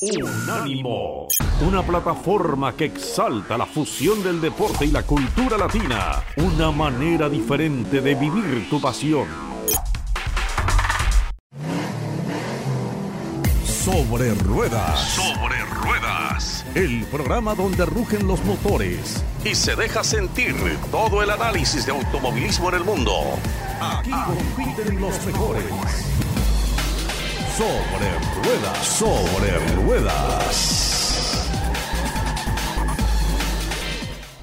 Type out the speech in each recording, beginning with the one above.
Unánimo, una plataforma que exalta la fusión del deporte y la cultura latina, una manera diferente de vivir tu pasión. Sobre ruedas. Sobre ruedas. El programa donde rugen los motores y se deja sentir todo el análisis de automovilismo en el mundo. Aquí compiten los mejores sobre ruedas, sobre ruedas.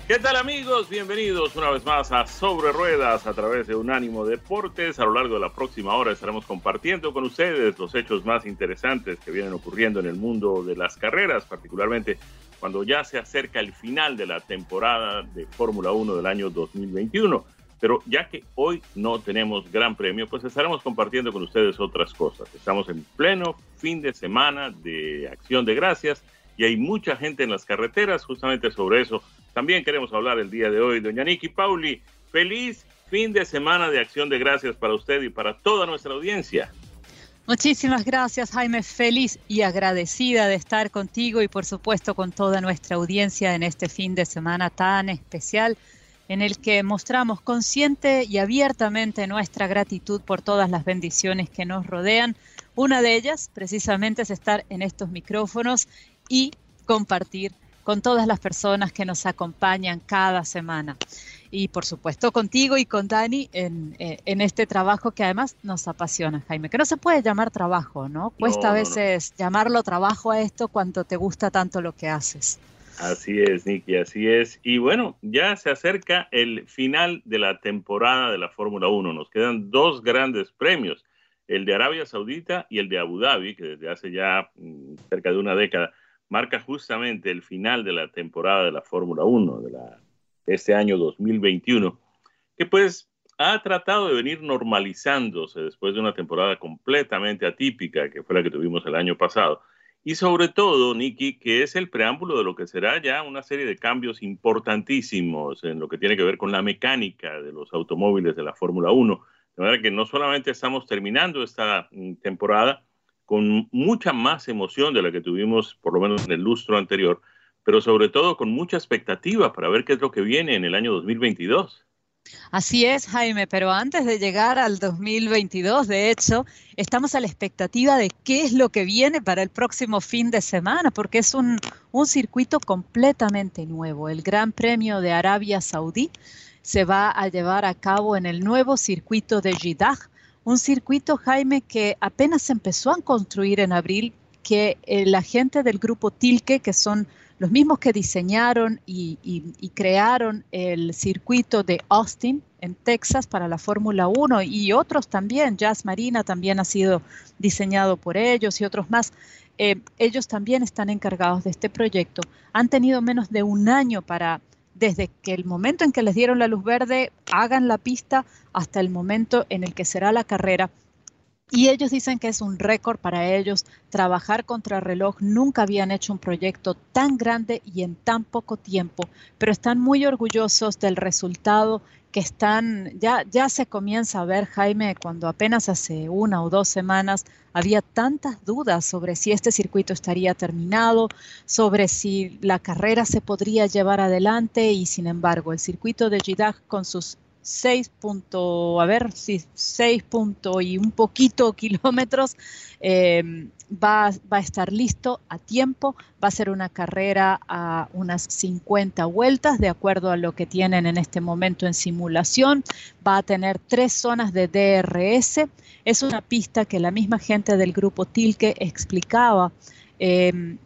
¿Qué tal amigos? Bienvenidos una vez más a Sobre Ruedas a través de Unánimo Deportes. A lo largo de la próxima hora estaremos compartiendo con ustedes los hechos más interesantes que vienen ocurriendo en el mundo de las carreras, particularmente cuando ya se acerca el final de la temporada de Fórmula 1 del año 2021. Pero ya que hoy no tenemos gran premio, pues estaremos compartiendo con ustedes otras cosas. Estamos en pleno fin de semana de acción de gracias y hay mucha gente en las carreteras justamente sobre eso. También queremos hablar el día de hoy. Doña Niki Pauli, feliz fin de semana de acción de gracias para usted y para toda nuestra audiencia. Muchísimas gracias, Jaime. Feliz y agradecida de estar contigo y, por supuesto, con toda nuestra audiencia en este fin de semana tan especial en el que mostramos consciente y abiertamente nuestra gratitud por todas las bendiciones que nos rodean. Una de ellas precisamente es estar en estos micrófonos y compartir con todas las personas que nos acompañan cada semana. Y por supuesto contigo y con Dani en, eh, este trabajo que además nos apasiona, Jaime, que no se puede llamar trabajo, ¿no? Cuesta a veces llamarlo trabajo a esto cuando te gusta tanto lo que haces. Así es, Nicky, así es. Y bueno, ya se acerca el final de la temporada de la Fórmula 1. Nos quedan dos grandes premios, el de Arabia Saudita y el de Abu Dhabi, que desde hace ya mm, cerca de una década marca justamente el final de la temporada de la Fórmula 1 de, la, de este año 2021, que pues ha tratado de venir normalizándose después de una temporada completamente atípica, que fue la que tuvimos el año pasado y sobre todo, Nicky, que es el preámbulo de lo que será ya una serie de cambios importantísimos en lo que tiene que ver con la mecánica de los automóviles de la Fórmula 1. De manera que no solamente estamos terminando esta mm, temporada con mucha más emoción de la que tuvimos por lo menos en el lustro anterior, pero sobre todo con mucha expectativa para ver qué es lo que viene en el año 2022. Así es, Jaime, pero antes de llegar al 2022, de hecho, estamos a la expectativa de qué es lo que viene para el próximo fin de semana, porque es un, circuito completamente nuevo. El Gran Premio de Arabia Saudí se va a llevar a cabo en el nuevo circuito de Jeddah, un circuito, Jaime, que apenas empezó a construir en abril, que eh, la gente del grupo Tilke, que son los mismos que diseñaron y, crearon el circuito de Austin en Texas para la Fórmula 1 y otros también, Jazz Marina también ha sido diseñado por ellos y otros más. Eh, ellos también están encargados de este proyecto. Han tenido menos de un año para, desde que el momento en que les dieron la luz verde, hagan la pista hasta el momento en el que será la carrera y ellos dicen que es un récord para ellos trabajar contra reloj. Nunca habían hecho un proyecto tan grande y en tan poco tiempo, pero están muy orgullosos del resultado que están, ya, ya se comienza a ver, Jaime, cuando apenas hace una o dos semanas había tantas dudas sobre si este circuito estaría terminado, sobre si la carrera se podría llevar adelante y sin embargo el circuito de Jeddah con sus 6 punto, a ver, sí, 6 punto y un poquito kilómetros, em, va, va, a estar listo a tiempo, va a ser una carrera a unas 50 vueltas, de acuerdo a lo que tienen en este momento en simulación, va a tener tres zonas de DRS, es una pista que la misma gente del grupo Tilke explicaba. Eh,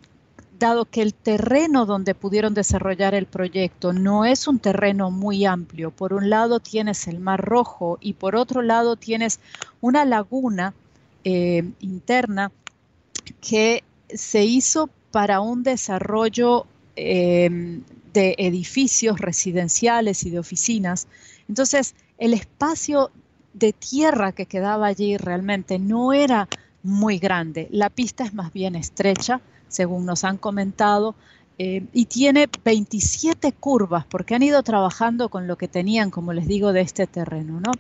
dado que el terreno donde pudieron desarrollar el proyecto no es un terreno muy amplio. Por un lado tienes el Mar Rojo y por otro lado tienes una laguna eh, interna que se hizo para un desarrollo em, de edificios residenciales y de oficinas. Entonces, el espacio de tierra que quedaba allí realmente no era muy grande. La pista es más bien estrecha según nos han comentado, eh, y tiene 27 curvas, porque han ido trabajando con lo que tenían, como les digo, de este terreno. ¿no?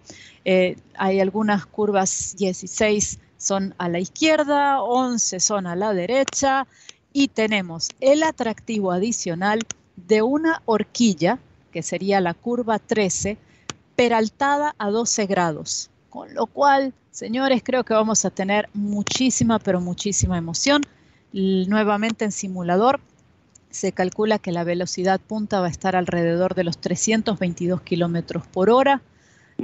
Eh, hay algunas curvas, 16 son a la izquierda, 11 son a la derecha, y tenemos el atractivo adicional de una horquilla, que sería la curva 13, peraltada a 12 grados, con lo cual, señores, creo que vamos a tener muchísima, pero muchísima emoción. Nuevamente en simulador, se calcula que la velocidad punta va a estar alrededor de los 322 kilómetros por hora.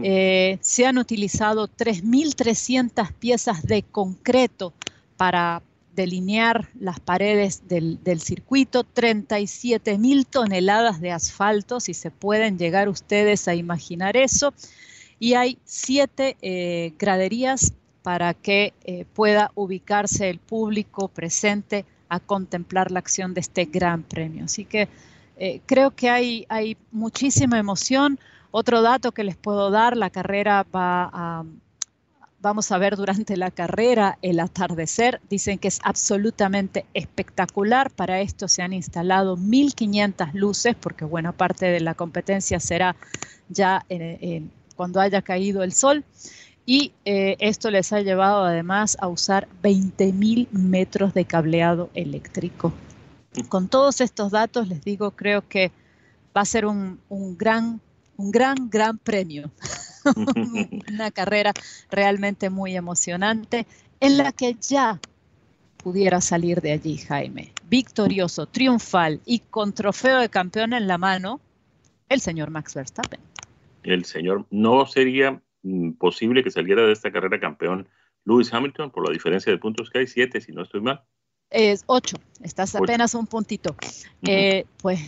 Eh, se han utilizado 3.300 piezas de concreto para delinear las paredes del, circuito, 37 mil toneladas de asfalto, si se pueden llegar ustedes a imaginar eso, y hay siete eh, graderías para que eh, pueda ubicarse el público presente a contemplar la acción de este gran premio. Así que eh, creo que hay, muchísima emoción. Otro dato que les puedo dar, la carrera va a vamos a ver durante la carrera el atardecer. Dicen que es absolutamente espectacular. Para esto se han instalado 1.500 luces, porque buena parte de la competencia será ya cuando haya caído el sol. Y eh, esto les ha llevado además a usar 20.000 metros de cableado eléctrico. Con todos estos datos, les digo, creo que va a ser un, un gran, un gran, gran premio. una carrera realmente muy emocionante en la que ya pudiera salir de allí, Jaime, victorioso, triunfal y con trofeo de campeón en la mano, el señor Max Verstappen. El señor, no sería posible que saliera de esta carrera campeón Lewis Hamilton por la diferencia de puntos que hay, siete, si no estoy mal. Es ocho, estás apenas un puntito. Eh, pues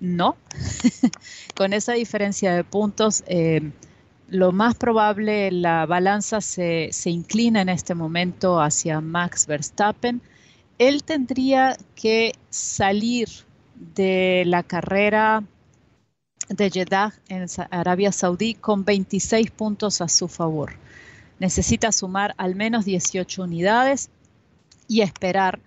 no, con esa diferencia de puntos, eh, lo más probable, la balanza se, inclina en este momento hacia Max Verstappen. Él tendría que salir de la carrera de Jeddah en Arabia Saudí con 26 puntos a su favor. Necesita sumar al menos 18 unidades y esperar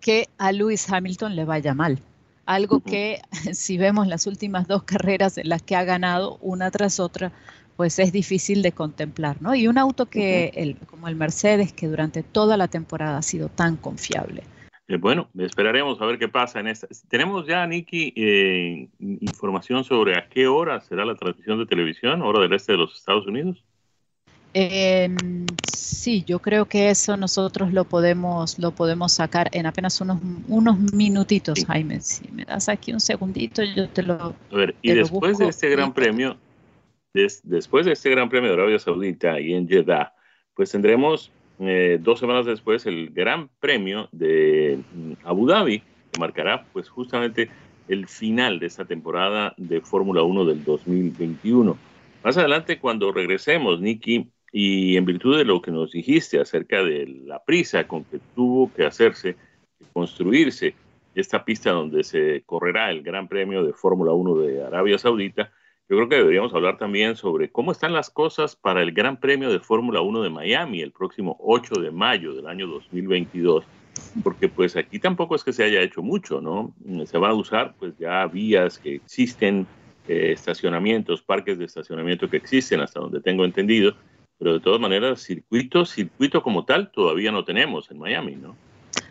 que a Lewis Hamilton le vaya mal. Algo que si vemos las últimas dos carreras en las que ha ganado una tras otra, pues es difícil de contemplar, ¿no? Y un auto que, el, como el Mercedes, que durante toda la temporada ha sido tan confiable. Eh, bueno, esperaremos a ver qué pasa en esta. Tenemos ya, Nicky, eh, información sobre a qué hora será la transmisión de televisión, hora del este de los Estados Unidos. Em, sí, yo creo que eso nosotros lo podemos, lo podemos sacar en apenas unos, unos minutitos, Jaime. Si me das aquí un segundito, yo te lo. A ver, y después de este gran premio, después de este Gran Premio de Arabia Saudita y en Jeddah, pues tendremos eh, dos semanas después el Gran Premio de mm, Abu Dhabi, que marcará pues justamente el final de esta temporada de Fórmula 1 del 2021. Más adelante, cuando regresemos, Nicky, y en virtud de lo que nos dijiste acerca de la prisa con que tuvo que hacerse, construirse esta pista donde se correrá el Gran Premio de Fórmula 1 de Arabia Saudita, yo creo que deberíamos hablar también sobre cómo están las cosas para el Gran Premio de Fórmula 1 de Miami el próximo 8 de mayo del año 2022, porque pues aquí tampoco es que se haya hecho mucho, ¿no? Se van a usar pues ya vías que existen, eh, estacionamientos, parques de estacionamiento que existen hasta donde tengo entendido, pero de todas maneras circuito, circuito como tal todavía no tenemos en Miami, ¿no?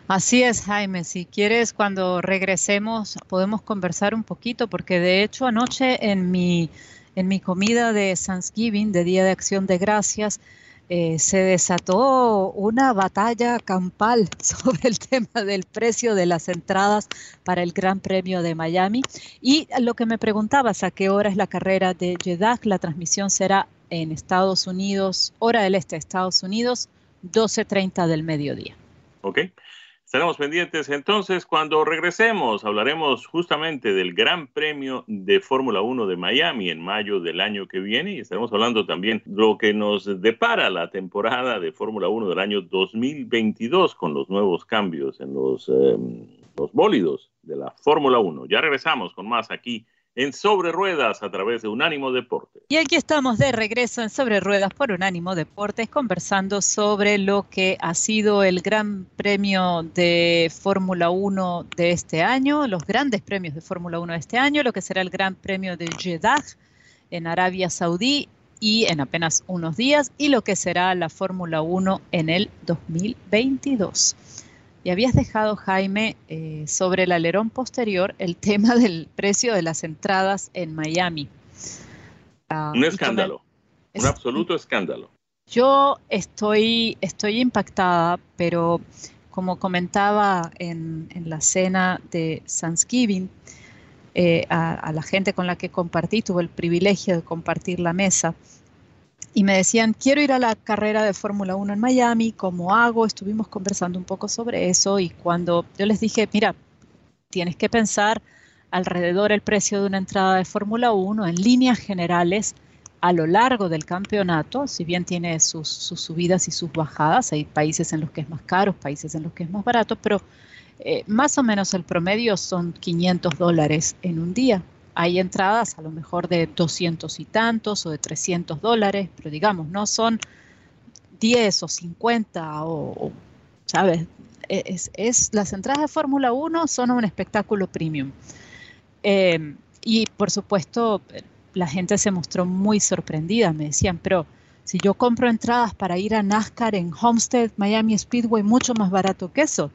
Así es, Jaime. Si quieres, cuando regresemos, podemos conversar un poquito, porque de hecho anoche en mi, en mi comida de Thanksgiving, de Día de Acción de Gracias, eh, se desató una batalla campal sobre el tema del precio de las entradas para el Gran Premio de Miami. Y lo que me preguntabas, ¿a qué hora es la carrera de Jeddah? La transmisión será en Estados Unidos, hora del este de Estados Unidos, 12.30 del mediodía. Ok. Estaremos pendientes entonces cuando regresemos. Hablaremos justamente del Gran Premio de Fórmula 1 de Miami en mayo del año que viene y estaremos hablando también de lo que nos depara la temporada de Fórmula 1 del año 2022 con los nuevos cambios en los, eh, los bólidos de la Fórmula 1. Ya regresamos con más aquí en Sobre Ruedas a través de Unánimo Deportes. Y aquí estamos de regreso en Sobre Ruedas por Unánimo Deportes conversando sobre lo que ha sido el Gran Premio de Fórmula 1 de este año, los grandes premios de Fórmula 1 de este año, lo que será el Gran Premio de Jeddah en Arabia Saudí y en apenas unos días y lo que será la Fórmula 1 en el 2022. Y habías dejado, Jaime, eh, sobre el alerón posterior el tema del precio de las entradas en Miami. Ah, un escándalo, un absoluto escándalo. Yo estoy, estoy impactada, pero como comentaba en, la cena de Thanksgiving, eh, a, la gente con la que compartí, tuve el privilegio de compartir la mesa, y me decían, quiero ir a la carrera de Fórmula 1 en Miami, ¿cómo hago? Estuvimos conversando un poco sobre eso y cuando yo les dije, mira, tienes que pensar alrededor el precio de una entrada de Fórmula 1 en líneas generales a lo largo del campeonato, si bien tiene sus, subidas y sus bajadas, hay países en los que es más caro, países en los que es más barato, pero eh, más o menos el promedio son 500 dólares en un día. Hay entradas a lo mejor de 200 y tantos o de 300 dólares, pero digamos, no son 10 o 50 o, ¿sabes? Es, es, las entradas de Fórmula 1 son un espectáculo premium. Eh, y por supuesto, la gente se mostró muy sorprendida. Me decían, pero si yo compro entradas para ir a NASCAR en Homestead, Miami Speedway, mucho más barato que eso.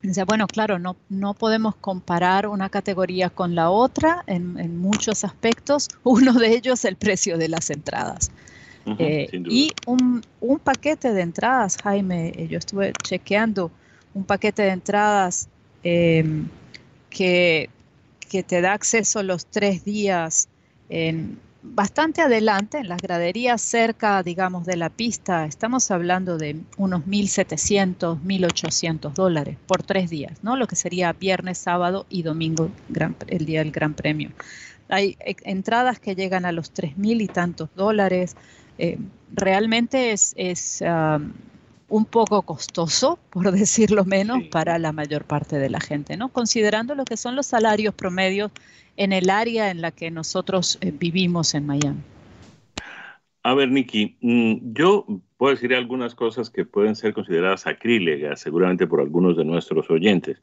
Dice, bueno, claro, no, no podemos comparar una categoría con la otra en, muchos aspectos. Uno de ellos el precio de las entradas. Eh, y un, paquete de entradas, Jaime, eh, yo estuve chequeando un paquete de entradas em, que, que te da acceso los tres días en, bastante adelante, en las graderías cerca, digamos, de la pista, estamos hablando de unos 1.700, 1.800 dólares por tres días, ¿no? Lo que sería viernes, sábado y domingo, el día del Gran Premio. Hay eh, entradas que llegan a los 3.000 y tantos dólares. Eh, realmente es, un poco costoso, por decirlo menos, para la mayor parte de la gente, ¿no? Considerando lo que son los salarios promedios en el área en la que nosotros eh, vivimos en Miami. A ver, Nikki, mm, yo puedo decir algunas cosas que pueden ser consideradas sacrílegas, seguramente por algunos de nuestros oyentes.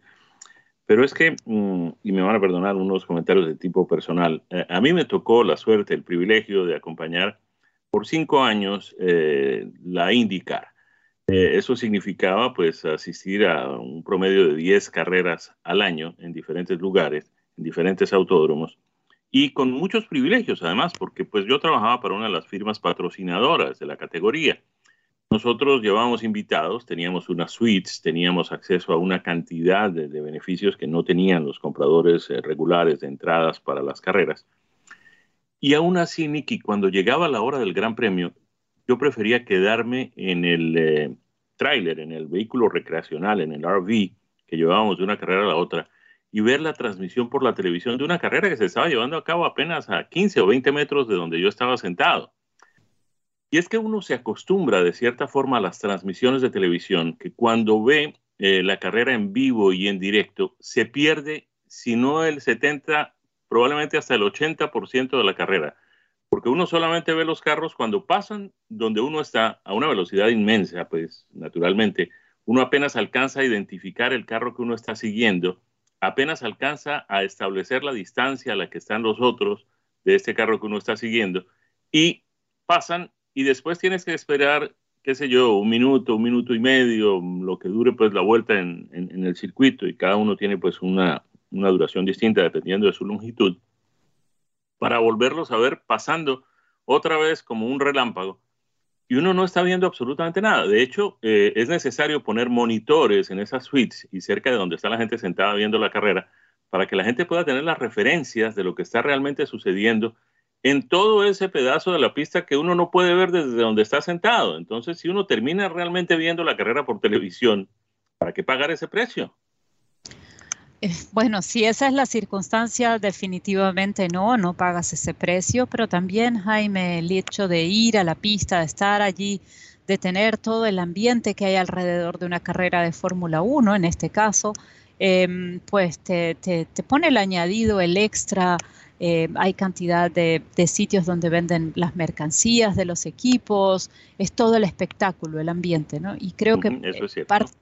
Pero es que, mm, y me van a perdonar unos comentarios de tipo personal, eh, a mí me tocó la suerte, el privilegio de acompañar por cinco años eh, la IndyCar. eso significaba pues asistir a un promedio de 10 carreras al año en diferentes lugares en diferentes autódromos y con muchos privilegios además, porque pues yo trabajaba para una de las firmas patrocinadoras de la categoría. Nosotros llevábamos invitados, teníamos unas suites, teníamos acceso a una cantidad de, beneficios que no tenían los compradores eh, regulares de entradas para las carreras. Y aún así, Nicky, cuando llegaba la hora del Gran Premio, yo prefería quedarme en el eh, tráiler, en el vehículo recreacional, en el RV que llevábamos de una carrera a la otra, y ver la transmisión por la televisión de una carrera que se estaba llevando a cabo apenas a 15 o 20 metros de donde yo estaba sentado. Y es que uno se acostumbra de cierta forma a las transmisiones de televisión, que cuando ve eh, la carrera en vivo y en directo, se pierde, si no el 70, probablemente hasta el 80% de la carrera. Porque uno solamente ve los carros cuando pasan donde uno está a una velocidad inmensa, pues naturalmente, uno apenas alcanza a identificar el carro que uno está siguiendo apenas alcanza a establecer la distancia a la que están los otros de este carro que uno está siguiendo y pasan y después tienes que esperar, qué sé yo, un minuto, un minuto y medio, lo que dure pues la vuelta en, el circuito y cada uno tiene pues una, una duración distinta dependiendo de su longitud, para volverlos a ver pasando otra vez como un relámpago y uno no está viendo absolutamente nada. De hecho, eh, es necesario poner monitores en esas suites y cerca de donde está la gente sentada viendo la carrera para que la gente pueda tener las referencias de lo que está realmente sucediendo en todo ese pedazo de la pista que uno no puede ver desde donde está sentado. Entonces, si uno termina realmente viendo la carrera por televisión, ¿para qué pagar ese precio? Bueno, si esa es la circunstancia, definitivamente no, no pagas ese precio, pero también, Jaime, el hecho de ir a la pista, de estar allí, de tener todo el ambiente que hay alrededor de una carrera de Fórmula 1, en este caso, em, pues te, pone el añadido, el extra. Eh, hay cantidad de, sitios donde venden las mercancías de los equipos, es todo el espectáculo, el ambiente, ¿no? Y creo que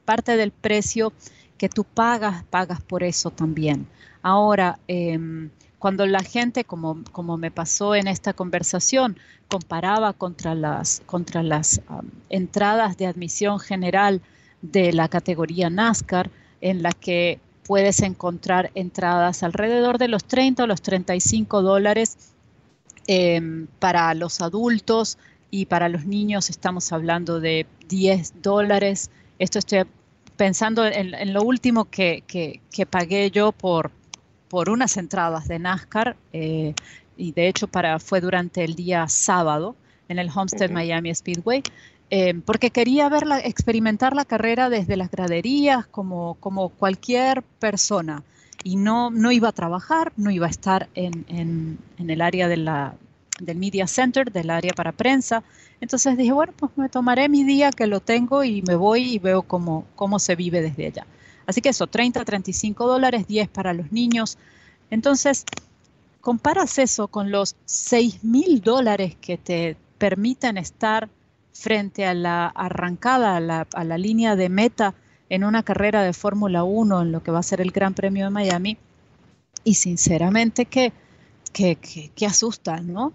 parte del precio que tú pagas, pagas por eso también. Ahora, em, cuando la gente, como, como me pasó en esta conversación, comparaba contra las, contra las entradas de admisión general de la categoría NASCAR, en la que puedes encontrar entradas alrededor de los 30 o los 35 dólares em, para los adultos y para los niños estamos hablando de 10 dólares. Esto estoy pensando en, lo último que, pagué yo por, por unas entradas de NASCAR eh, y de hecho para, fue durante el día sábado en el Homestead Miami Speedway. Eh, porque quería verla, experimentar la carrera desde las graderías como, como cualquier persona y no, no iba a trabajar, no iba a estar en, en, en el área de la, del Media Center, del área para prensa. Entonces dije, bueno, pues me tomaré mi día que lo tengo y me voy y veo cómo, cómo se vive desde allá. Así que eso, 30, 35 dólares, 10 para los niños. Entonces, comparas eso con los 6 mil dólares que te permiten estar frente a la arrancada, a la, línea de meta en una carrera de Fórmula 1, en lo que va a ser el Gran Premio de Miami. Y sinceramente que, que, que, asusta, ¿no?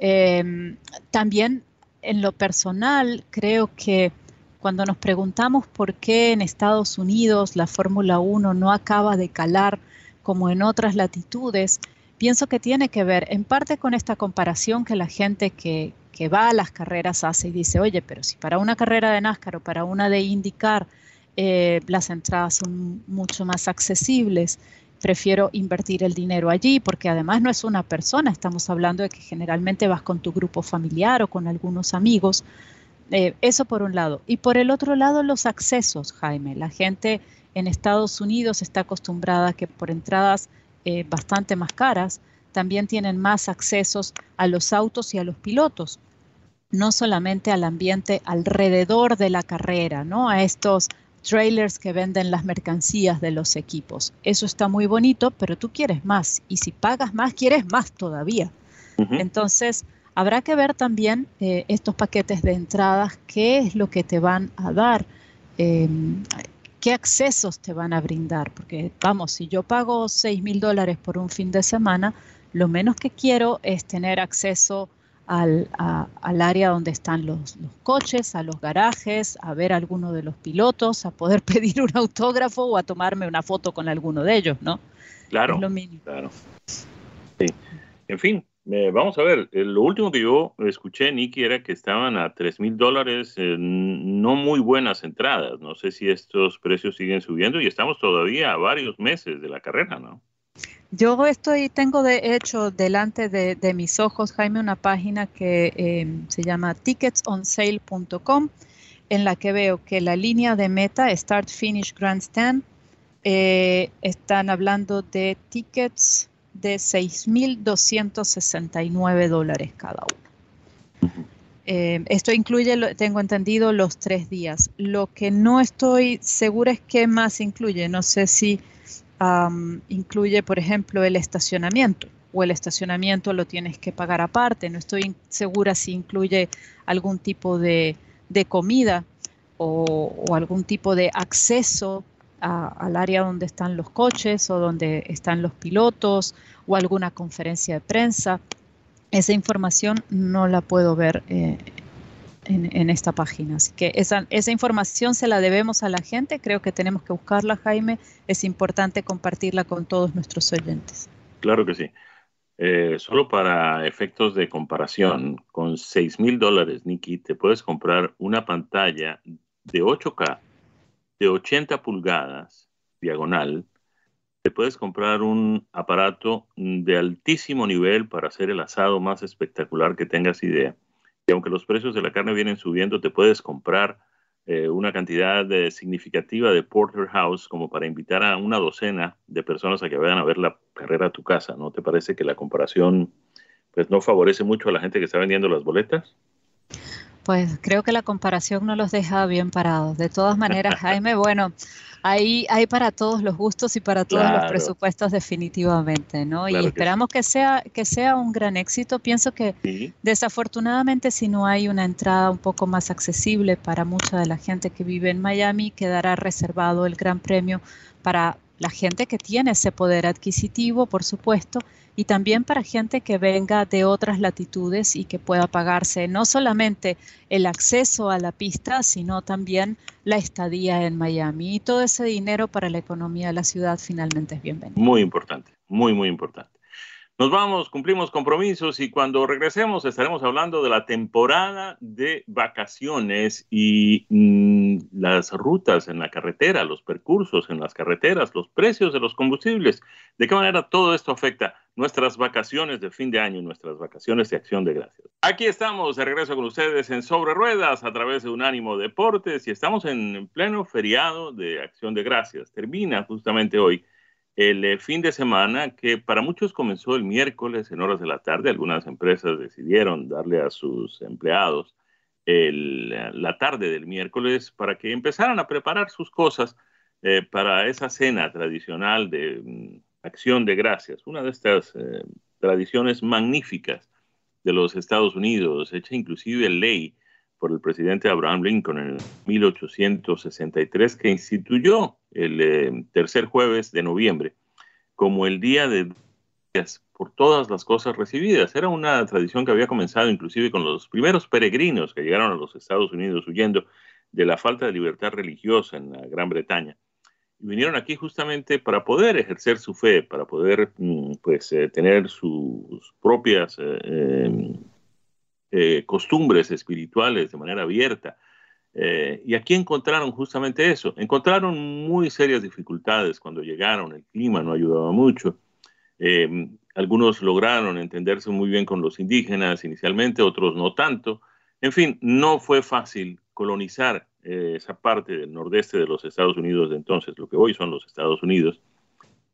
Em, también en lo personal, creo que cuando nos preguntamos por qué en Estados Unidos la Fórmula 1 no acaba de calar como en otras latitudes, pienso que tiene que ver en parte con esta comparación que la gente que, que va a las carreras hace y dice, oye, pero si para una carrera de NASCAR o para una de IndyCar eh, las entradas son mucho más accesibles, prefiero invertir el dinero allí porque además no es una persona, estamos hablando de que generalmente vas con tu grupo familiar o con algunos amigos. Eh, eso por un lado. Y por el otro lado, los accesos, Jaime. La gente en Estados Unidos está acostumbrada a que por entradas eh, bastante más caras, también tienen más accesos a los autos y a los pilotos no solamente al ambiente alrededor de la carrera, ¿no? A estos trailers que venden las mercancías de los equipos. Eso está muy bonito, pero tú quieres más y si pagas más, quieres más todavía. Entonces, habrá que ver también eh, estos paquetes de entradas, qué es lo que te van a dar, em, qué accesos te van a brindar, porque vamos, si yo pago 6 mil dólares por un fin de semana, lo menos que quiero es tener acceso al, al área donde están los, los, coches, a los garajes, a ver a alguno de los pilotos, a poder pedir un autógrafo o a tomarme una foto con alguno de ellos, ¿no? Claro. lo Claro. Sí. En fin, vamos a ver. Eh, lo último que yo escuché, Nicky, era que estaban a 3 mil dólares, no muy buenas entradas. No sé si estos precios siguen subiendo y estamos todavía a varios meses de la carrera, ¿no? Yo estoy, tengo de hecho delante de, mis ojos, Jaime, una página que em, se llama ticketsonsale.com, en la que veo que la línea de meta, Start Finish Grandstand, eh, están hablando de tickets de 6.269 dólares cada uno. Em, esto incluye, tengo entendido, los tres días. Lo que no estoy segura es qué más incluye. No sé si incluye, por ejemplo, el estacionamiento o el estacionamiento lo tienes que pagar aparte. No estoy segura si incluye algún tipo de, comida o, algún tipo de acceso al área donde están los coches o donde están los pilotos o alguna conferencia de prensa. Esa información no la puedo ver eh, en, esta página. Así que esa, esa información se la debemos a la gente, creo que tenemos que buscarla, Jaime, es importante compartirla con todos nuestros oyentes. Claro que sí. Eh, solo para efectos de comparación, con 6 mil dólares, Nikki, te puedes comprar una pantalla de 8K, de 80 pulgadas, diagonal. Te puedes comprar un aparato de altísimo nivel para hacer el asado más espectacular que tengas idea aunque los precios de la carne vienen subiendo, te puedes comprar eh, una cantidad significativa de porterhouse como para invitar a una docena de personas a que vayan a ver la carrera a tu casa. ¿No te parece que la comparación pues no favorece mucho a la gente que está vendiendo las boletas? Pues creo que la comparación no los deja bien parados. De todas maneras, Jaime, bueno, hay, hay para todos los gustos y para todos los presupuestos definitivamente, ¿no? y esperamos que, sea, que sea un gran éxito. Pienso que desafortunadamente si no hay una entrada un poco más accesible para mucha de la gente que vive en Miami, quedará reservado el Gran Premio para la gente que tiene ese poder adquisitivo, por supuesto, y también para gente que venga de otras latitudes y que pueda pagarse no solamente el acceso a la pista, sino también la estadía en Miami. Y todo ese dinero para la economía de la ciudad finalmente es bienvenido. Muy importante, muy, muy importante. Nos vamos, cumplimos compromisos y cuando regresemos estaremos hablando de la temporada de vacaciones y mm, las rutas en la carretera, los percursos en las carreteras, los precios de los combustibles, de qué manera todo esto afecta nuestras vacaciones de fin de año, nuestras vacaciones de acción de gracias. Aquí estamos de regreso con ustedes en Sobre Ruedas a través de Unánimo Deportes y estamos en pleno feriado de acción de gracias. Termina justamente hoy el eh, fin de semana que para muchos comenzó el miércoles en horas de la tarde. Algunas empresas decidieron darle a sus empleados la tarde del miércoles para que empezaran a preparar sus cosas eh, para esa cena tradicional de mm, acción de gracias, una de estas eh, tradiciones magníficas de los Estados Unidos, hecha inclusive ley por el presidente Abraham Lincoln en 1863, que instituyó el eh, tercer jueves de noviembre como el día de por todas las cosas recibidas. Era una tradición que había comenzado inclusive con los primeros peregrinos que llegaron a los Estados Unidos huyendo de la falta de libertad religiosa en la Gran Bretaña. Y vinieron aquí justamente para poder ejercer su fe, para poder mm, pues, eh, tener sus propias eh, costumbres espirituales de manera abierta. Eh, y aquí encontraron justamente eso. Encontraron muy serias dificultades cuando llegaron, el clima no ayudaba mucho. Em, algunos lograron entenderse muy bien con los indígenas inicialmente, otros no tanto. En fin, no fue fácil colonizar eh, esa parte del nordeste de los Estados Unidos de entonces, lo que hoy son los Estados Unidos.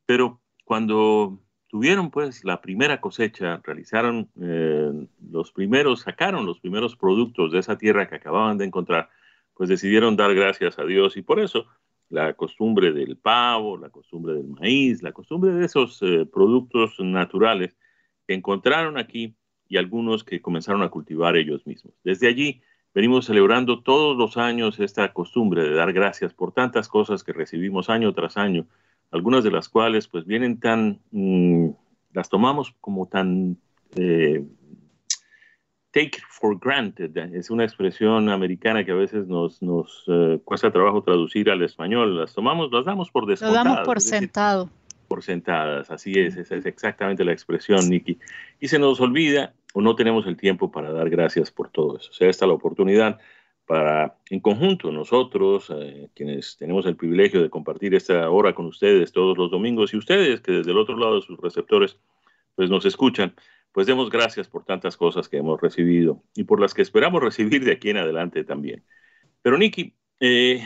Pero cuando tuvieron pues la primera cosecha, realizaron eh, los primeros, sacaron los primeros productos de esa tierra que acababan de encontrar, pues decidieron dar gracias a Dios y por eso la costumbre del pavo, la costumbre del maíz, la costumbre de esos eh, productos naturales que encontraron aquí y algunos que comenzaron a cultivar ellos mismos. Desde allí venimos celebrando todos los años esta costumbre de dar gracias por tantas cosas que recibimos año tras año algunas de las cuales pues vienen tan, mm, las tomamos como tan eh, take for granted, es una expresión americana que a veces nos, nos eh, cuesta trabajo traducir al español, las tomamos, las damos por descontadas. Lo damos por sentado. por sentadas, así es, esa es exactamente la expresión, Nikki. Y se nos olvida o no tenemos el tiempo para dar gracias por todo eso. O sea, esta la oportunidad para, en conjunto, nosotros, eh, quienes tenemos el privilegio de compartir esta hora con ustedes todos los domingos, y ustedes que desde el otro lado de sus receptores, pues nos escuchan, pues demos gracias por tantas cosas que hemos recibido y por las que esperamos recibir de aquí en adelante también. Pero, Nicky, eh,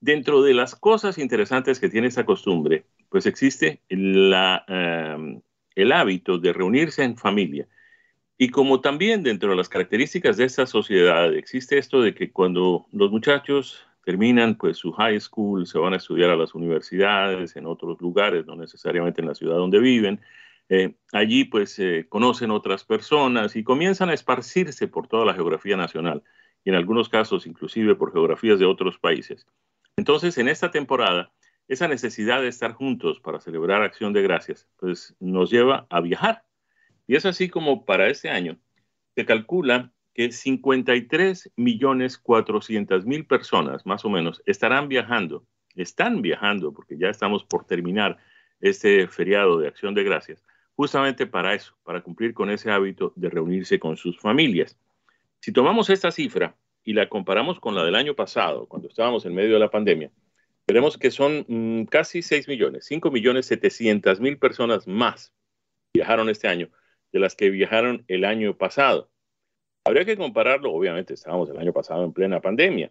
dentro de las cosas interesantes que tiene esta costumbre, pues existe eh, el hábito de reunirse en familia y como también dentro de las características de esta sociedad existe esto de que cuando los muchachos terminan pues su high school, se van a estudiar a las universidades, en otros lugares, no necesariamente en la ciudad donde viven, eh, allí pues conocen otras personas y comienzan a esparcirse por toda la geografía nacional y en algunos casos inclusive por geografías de otros países. Entonces en esta temporada esa necesidad de estar juntos para celebrar acción de gracias pues nos lleva a viajar y es así como para este año se calcula que 53 millones 400 mil personas, más o menos, estarán viajando, están viajando, porque ya estamos por terminar este feriado de acción de gracias, justamente para eso, para cumplir con ese hábito de reunirse con sus familias. Si tomamos esta cifra y la comparamos con la del año pasado, cuando estábamos en medio de la pandemia, veremos que son mm, casi 6 millones, 5 millones 700 mil personas más viajaron este año de las que viajaron el año pasado. Habría que compararlo, obviamente estábamos el año pasado en plena pandemia,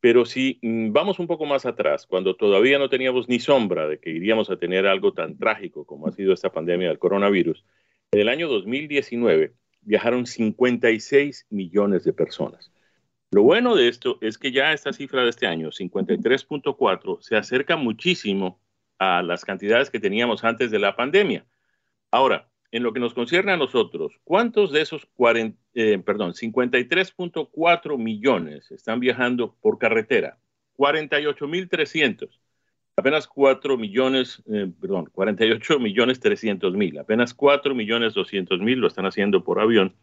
pero si mm, vamos un poco más atrás, cuando todavía no teníamos ni sombra de que iríamos a tener algo tan trágico como ha sido esta pandemia del coronavirus, en el año 2019 viajaron 56 millones de personas. Lo bueno de esto es que ya esta cifra de este año, 53.4, se acerca muchísimo a las cantidades que teníamos antes de la pandemia. Ahora, en lo que nos concierne a nosotros, ¿cuántos de esos 40, eh, perdón, 53.4 millones están viajando por carretera? 48.300. apenas 4 millones, eh, perdón, 48 millones 300 mil, apenas 4 millones 200 mil lo están haciendo por avión.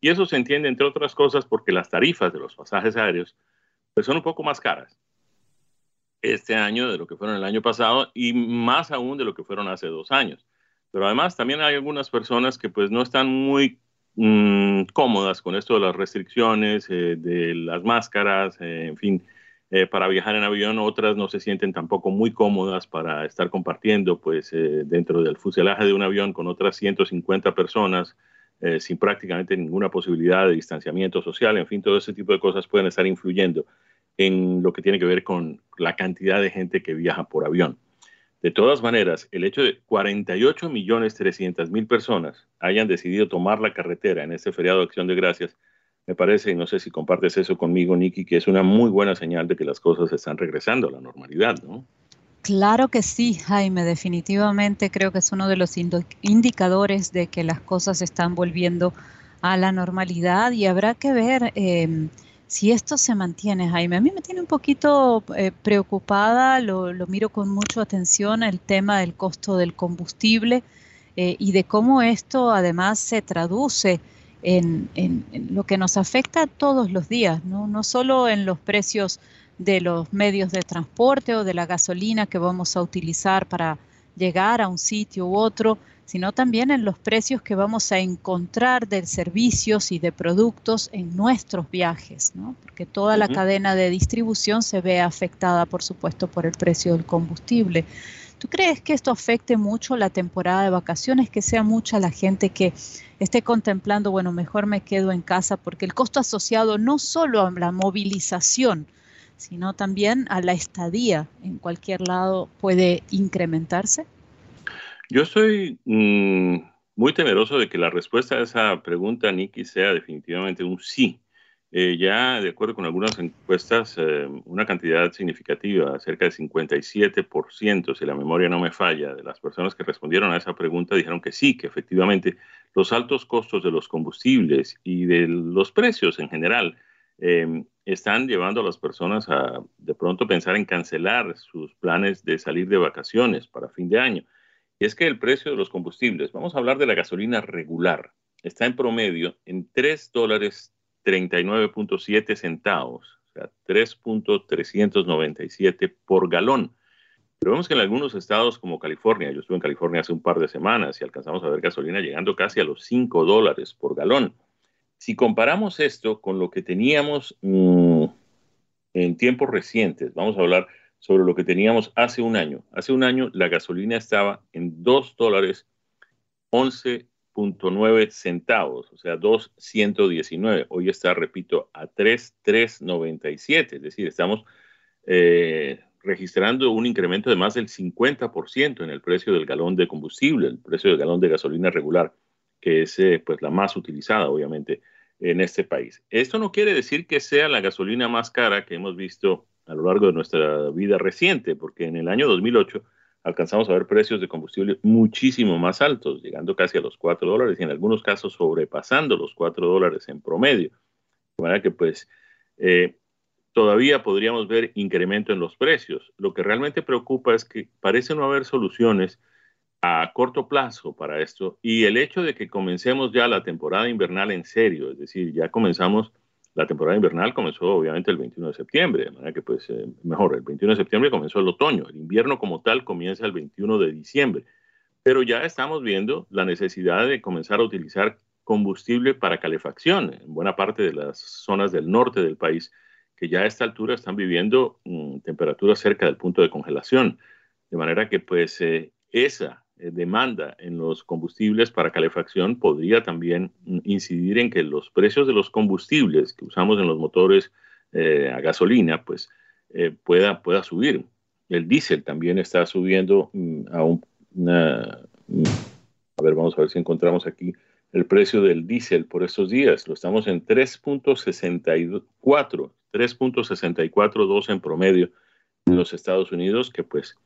Y eso se entiende, entre otras cosas, porque las tarifas de los pasajes aéreos pues, son un poco más caras este año de lo que fueron el año pasado y más aún de lo que fueron hace dos años. Pero además también hay algunas personas que pues no están muy mm, cómodas con esto de las restricciones, eh, de las máscaras, eh, en fin, eh, para viajar en avión. Otras no se sienten tampoco muy cómodas para estar compartiendo pues dentro del fuselaje de un avión con otras 150 personas sin prácticamente ninguna posibilidad de distanciamiento social. En fin, todo ese tipo de cosas pueden estar influyendo en lo que tiene que ver con la cantidad de gente que viaja por avión. De todas maneras, el hecho de 48 millones 300 mil personas hayan decidido tomar la carretera en este feriado de Acción de Gracias, me parece, y no sé si compartes eso conmigo, Nicky, que es una muy buena señal de que las cosas están regresando a la normalidad, ¿no? Claro que sí, Jaime, definitivamente creo que es uno de los indicadores de que las cosas están volviendo a la normalidad y habrá que ver... Eh, si esto se mantiene, Jaime, a mí me tiene un poquito eh, preocupada, lo, miro con mucha atención, el tema del costo del combustible eh, y de cómo esto además se traduce en, lo que nos afecta todos los días, ¿no? no solo en los precios de los medios de transporte o de la gasolina que vamos a utilizar para llegar a un sitio u otro, sino también en los precios que vamos a encontrar de servicios y de productos en nuestros viajes, ¿no? porque toda la cadena de distribución se ve afectada, por supuesto, por el precio del combustible. ¿Tú crees que esto afecte mucho la temporada de vacaciones, que sea mucha la gente que esté contemplando, bueno, mejor me quedo en casa, porque el costo asociado no solo a la movilización, sino también a la estadía en cualquier lado puede incrementarse? Yo estoy mm, muy temeroso de que la respuesta a esa pregunta, Nicky, sea definitivamente un sí. Eh, ya, de acuerdo con algunas encuestas, eh, una cantidad significativa, cerca de 57%, si la memoria no me falla, de las personas que respondieron a esa pregunta dijeron que sí, que efectivamente los altos costos de los combustibles y de los precios en general em, están llevando a las personas a de pronto pensar en cancelar sus planes de salir de vacaciones para fin de año. Y es que el precio de los combustibles, vamos a hablar de la gasolina regular, está en promedio en 3 dólares 39.7 centavos, o sea, 3.397 por galón. Pero vemos que en algunos estados como California, yo estuve en California hace un par de semanas y alcanzamos a ver gasolina llegando casi a los 5 dólares por galón. Si comparamos esto con lo que teníamos mm, en tiempos recientes, vamos a hablar sobre lo que teníamos hace un año. Hace un año la gasolina estaba en 2 dólares 11.9 centavos, o sea, 2.119. Hoy está, repito, a 3.397, es decir, estamos eh, registrando un incremento de más del 50% en el precio del galón de combustible, el precio del galón de gasolina regular, que es eh, pues, la más utilizada, obviamente, en este país. Esto no quiere decir que sea la gasolina más cara que hemos visto a lo largo de nuestra vida reciente, porque en el año 2008 alcanzamos a ver precios de combustible muchísimo más altos, llegando casi a los 4 dólares y en algunos casos sobrepasando los 4 dólares en promedio. De manera que pues eh, todavía podríamos ver incremento en los precios. Lo que realmente preocupa es que parece no haber soluciones a corto plazo para esto y el hecho de que comencemos ya la temporada invernal en serio, es decir, ya comenzamos la temporada invernal comenzó obviamente el 21 de septiembre, de manera que pues eh, mejor, el 21 de septiembre comenzó el otoño, el invierno como tal comienza el 21 de diciembre, pero ya estamos viendo la necesidad de comenzar a utilizar combustible para calefacción en buena parte de las zonas del norte del país que ya a esta altura están viviendo mm, temperaturas cerca del punto de congelación, de manera que pues eh, esa demanda en los combustibles para calefacción podría también incidir en que los precios de los combustibles que usamos en los motores eh, a gasolina, pues eh, pueda, pueda subir. El diésel también está subiendo mm, a una... Mm, a ver, vamos a ver si encontramos aquí el precio del diésel por estos días. Lo estamos en 3.64, 3.64 en promedio en los Estados Unidos, que pues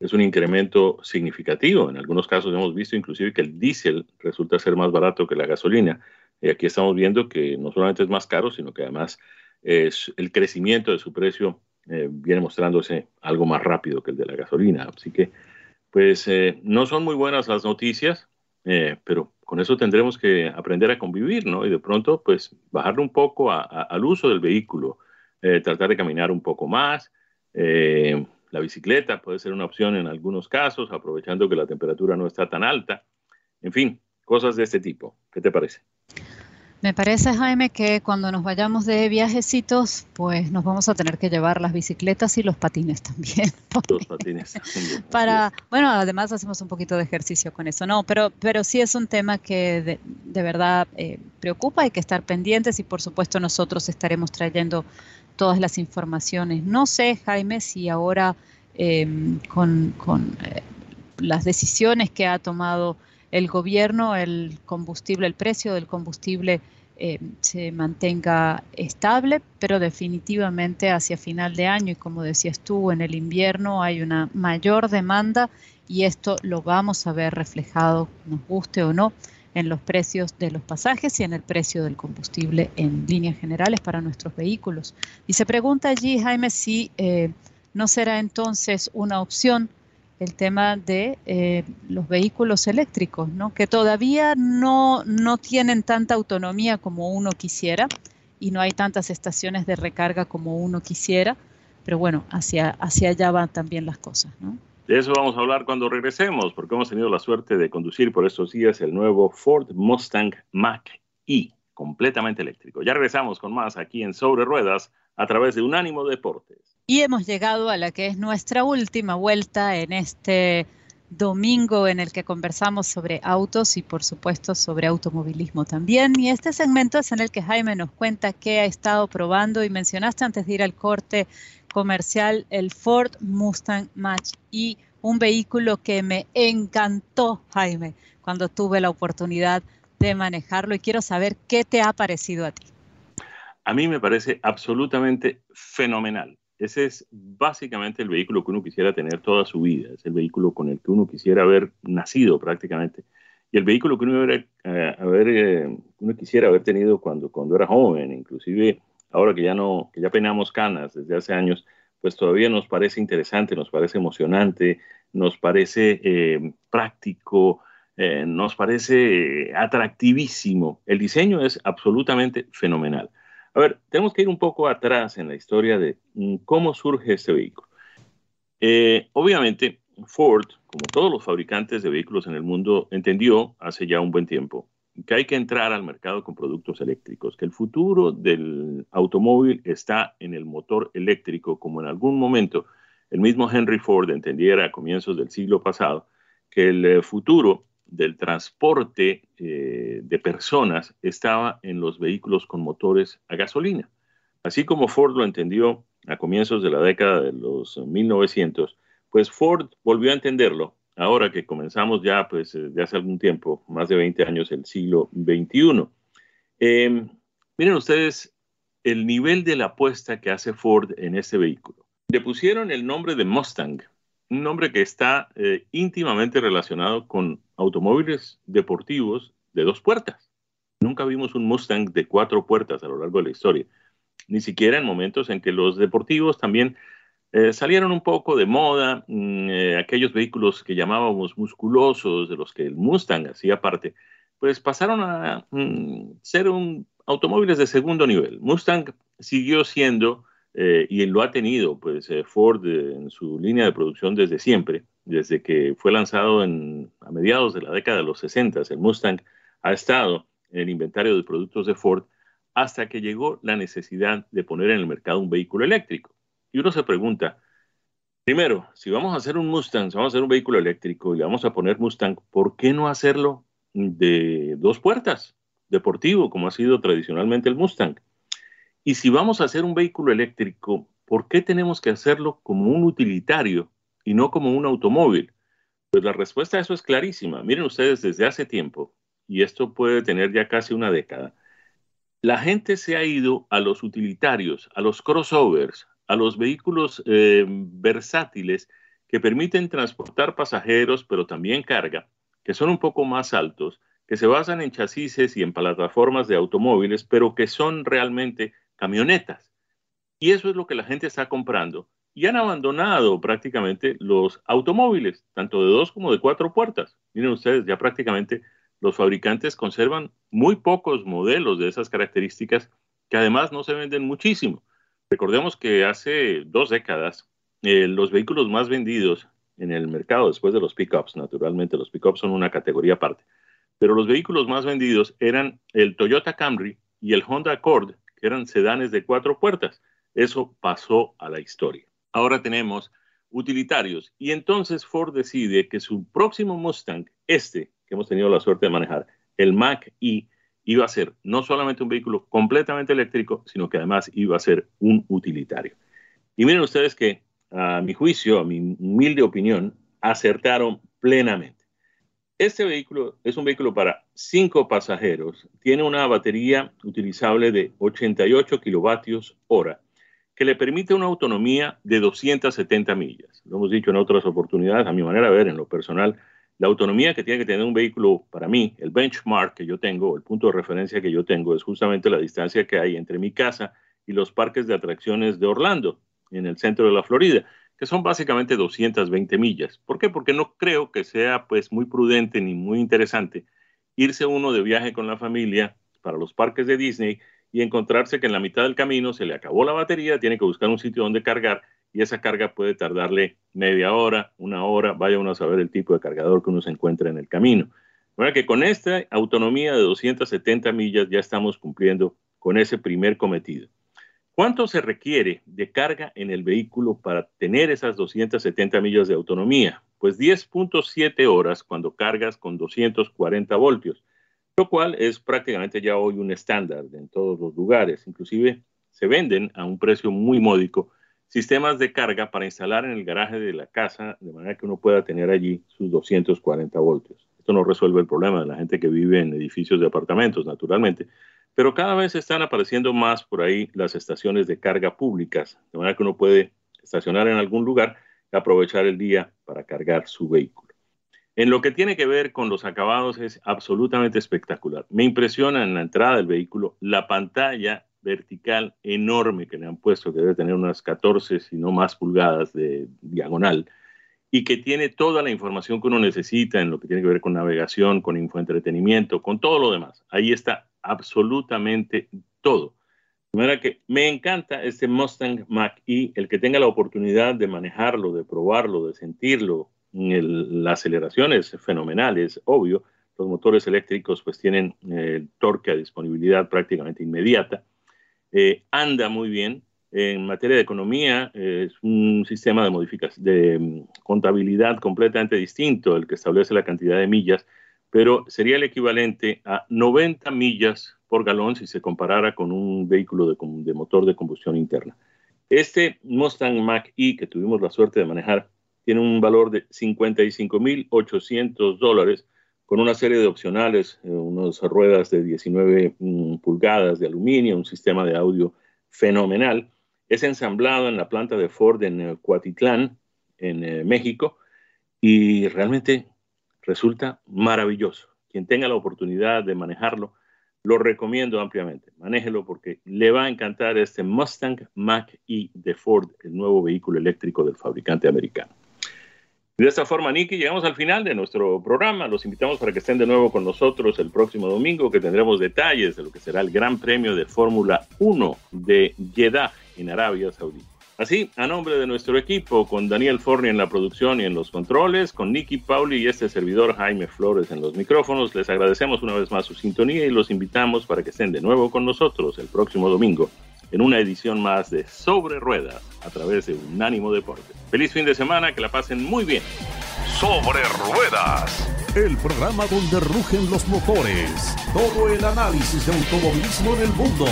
es un incremento significativo. En algunos casos hemos visto inclusive que el diésel resulta ser más barato que la gasolina. Y aquí estamos viendo que no solamente es más caro, sino que además es el crecimiento de su precio eh, viene mostrándose algo más rápido que el de la gasolina. Así que, pues, eh, no son muy buenas las noticias, pero con eso tendremos que aprender a convivir, ¿no? Y de pronto, pues, bajarle un poco al uso del vehículo, tratar de caminar un poco más. La bicicleta puede ser una opción en algunos casos, aprovechando que la temperatura no está tan alta. En fin, cosas de este tipo. ¿Qué te parece? Me parece, Jaime, que cuando nos vayamos de viajecitos, pues nos vamos a tener que llevar las bicicletas y los patines también. Los patines. Para, bueno, además hacemos un poquito de ejercicio con eso, no, pero, pero sí es un tema que de, verdad eh, preocupa, hay que estar pendientes y por supuesto nosotros estaremos trayendo todas las informaciones. No sé, Jaime, si ahora em, con, eh, las decisiones que ha tomado el gobierno, el combustible, el precio del combustible eh, se mantenga estable, pero definitivamente hacia final de año y como decías tú, en el invierno hay una mayor demanda y esto lo vamos a ver reflejado, nos guste o no, en los precios de los pasajes y en el precio del combustible en líneas generales para nuestros vehículos. Y se pregunta allí, Jaime, si eh, no será entonces una opción el tema de eh, los vehículos eléctricos, ¿no? que todavía no, no tienen tanta autonomía como uno quisiera y no hay tantas estaciones de recarga como uno quisiera, pero bueno, hacia, hacia allá van también las cosas. De eso vamos a hablar cuando regresemos, porque hemos tenido la suerte de conducir por estos días el nuevo Ford Mustang Mach-E, completamente eléctrico. Ya regresamos con más aquí en Sobre Ruedas a través de Unánimo Deportes. Y hemos llegado a la que es nuestra última vuelta en este domingo en el que conversamos sobre autos y por supuesto sobre automovilismo también. Y este segmento es en el que Jaime nos cuenta qué ha estado probando y mencionaste antes de ir al corte comercial el Ford Mustang Match y un vehículo que me encantó, Jaime, cuando tuve la oportunidad de manejarlo y quiero saber qué te ha parecido a ti. A mí me parece absolutamente fenomenal. Ese es básicamente el vehículo que uno quisiera tener toda su vida, es el vehículo con el que uno quisiera haber nacido prácticamente y el vehículo que uno, eh, uno quisiera haber tenido cuando, cuando era joven, inclusive ahora que ya no, que ya peinamos canas desde hace años, pues todavía nos parece interesante, nos parece emocionante, nos parece eh, práctico, nos parece atractivísimo. El diseño es absolutamente fenomenal. A ver, tenemos que ir un poco atrás en la historia de mm, cómo surge este vehículo. Eh, obviamente, Ford, como todos los fabricantes de vehículos en el mundo, entendió hace ya un buen tiempo que hay que entrar al mercado con productos eléctricos, que el futuro del automóvil está en el motor eléctrico, como en algún momento el mismo Henry Ford entendiera a comienzos del siglo pasado, que el eh, futuro del transporte eh, de personas estaba en los vehículos con motores a gasolina. Así como Ford lo entendió a comienzos de la década de los 1900, pues Ford volvió a entenderlo ahora que comenzamos ya pues eh, de hace algún tiempo, más de 20 años, el siglo XXI. Em, miren ustedes el nivel de la apuesta que hace Ford en este vehículo. Le pusieron el nombre de Mustang un nombre que está eh, íntimamente relacionado con automóviles deportivos de dos puertas. Nunca vimos un Mustang de cuatro puertas a lo largo de la historia, ni siquiera en momentos en que los deportivos también eh, salieron un poco de moda, mm, eh, aquellos vehículos que llamábamos musculosos, de los que el Mustang hacía parte, pues pasaron a mm, ser un, automóviles de segundo nivel. Mustang siguió siendo eh, y lo ha tenido pues eh, Ford en su línea de producción desde siempre, desde que fue lanzado en, a mediados de la década de los 60, el Mustang ha estado en el inventario de productos de Ford hasta que llegó la necesidad de poner en el mercado un vehículo eléctrico. Y uno se pregunta, primero, si vamos a hacer un Mustang, si vamos a hacer un vehículo eléctrico y le vamos a poner Mustang, ¿por qué no hacerlo de dos puertas, deportivo, como ha sido tradicionalmente el Mustang? Y si vamos a hacer un vehículo eléctrico, ¿por qué tenemos que hacerlo como un utilitario y no como un automóvil? Pues la respuesta a eso es clarísima. Miren ustedes, desde hace tiempo, y esto puede tener ya casi una década, la gente se ha ido a los utilitarios, a los crossovers, a los vehículos eh, versátiles que permiten transportar pasajeros, pero también carga, que son un poco más altos, que se basan en chasis y en plataformas de automóviles, pero que son realmente camionetas. Y eso es lo que la gente está comprando. Y han abandonado prácticamente los automóviles, tanto de dos como de cuatro puertas. Miren ustedes, ya prácticamente los fabricantes conservan muy pocos modelos de esas características que además no se venden muchísimo. Recordemos que hace dos décadas eh, los vehículos más vendidos en el mercado después de los pickups, naturalmente los pickups son una categoría aparte, pero los vehículos más vendidos eran el Toyota Camry y el Honda Accord, que eran sedanes de cuatro puertas. Eso pasó a la historia. Ahora tenemos utilitarios y entonces Ford decide que su próximo Mustang, este que hemos tenido la suerte de manejar, el Mac E, iba a ser no solamente un vehículo completamente eléctrico, sino que además iba a ser un utilitario. Y miren ustedes que a mi juicio, a mi humilde opinión, acertaron plenamente. Este vehículo es un vehículo para cinco pasajeros. Tiene una batería utilizable de 88 kilovatios hora, que le permite una autonomía de 270 millas. Lo hemos dicho en otras oportunidades, a mi manera de ver, en lo personal, la autonomía que tiene que tener un vehículo, para mí, el benchmark que yo tengo, el punto de referencia que yo tengo, es justamente la distancia que hay entre mi casa y los parques de atracciones de Orlando en el centro de la Florida, que son básicamente 220 millas. ¿Por qué? Porque no creo que sea pues muy prudente ni muy interesante irse uno de viaje con la familia para los parques de Disney y encontrarse que en la mitad del camino se le acabó la batería, tiene que buscar un sitio donde cargar y esa carga puede tardarle media hora, una hora, vaya uno a saber el tipo de cargador que uno se encuentra en el camino. Bueno, que con esta autonomía de 270 millas ya estamos cumpliendo con ese primer cometido. ¿Cuánto se requiere de carga en el vehículo para tener esas 270 millas de autonomía? Pues 10.7 horas cuando cargas con 240 voltios, lo cual es prácticamente ya hoy un estándar en todos los lugares. Inclusive se venden a un precio muy módico sistemas de carga para instalar en el garaje de la casa de manera que uno pueda tener allí sus 240 voltios. Esto no resuelve el problema de la gente que vive en edificios de apartamentos, naturalmente, pero cada vez están apareciendo más por ahí las estaciones de carga públicas, de manera que uno puede estacionar en algún lugar y aprovechar el día para cargar su vehículo. En lo que tiene que ver con los acabados es absolutamente espectacular. Me impresiona en la entrada del vehículo la pantalla vertical enorme que le han puesto, que debe tener unas 14, si no más pulgadas de diagonal, y que tiene toda la información que uno necesita en lo que tiene que ver con navegación, con infoentretenimiento, con todo lo demás. Ahí está absolutamente todo. De manera que me encanta este Mustang Mach E, el que tenga la oportunidad de manejarlo, de probarlo, de sentirlo. la aceleración es fenomenal, es obvio. Los motores eléctricos pues tienen el torque a disponibilidad prácticamente inmediata. Eh, anda muy bien. En materia de economía, es un sistema de, de mm, contabilidad completamente distinto, el que establece la cantidad de millas pero sería el equivalente a 90 millas por galón si se comparara con un vehículo de, motor de combustión interna. Este Mustang Mach-E que tuvimos la suerte de manejar tiene un valor de 55.800 dólares con una serie de opcionales, eh, unas ruedas de 19 mm, pulgadas de aluminio, un sistema de audio fenomenal. Es ensamblado en la planta de Ford en eh, Cuatitlán, en eh, México, y realmente resulta maravilloso. Quien tenga la oportunidad de manejarlo, lo recomiendo ampliamente. Manéjelo porque le va a encantar este Mustang Mach-E de Ford, el nuevo vehículo eléctrico del fabricante americano. De esta forma, Nicky, llegamos al final de nuestro programa. Los invitamos para que estén de nuevo con nosotros el próximo domingo, que tendremos detalles de lo que será el Gran Premio de Fórmula 1 de Jeddah en Arabia Saudita. Así, a nombre de nuestro equipo, con Daniel Forni en la producción y en los controles, con Nicky Pauli y este servidor Jaime Flores en los micrófonos, les agradecemos una vez más su sintonía y los invitamos para que estén de nuevo con nosotros el próximo domingo en una edición más de Sobre Ruedas a través de Unánimo Deporte. Feliz fin de semana, que la pasen muy bien. Sobre Ruedas, el programa donde rugen los motores, todo el análisis de automovilismo en el mundo.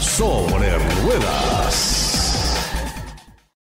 Sobre Ruedas.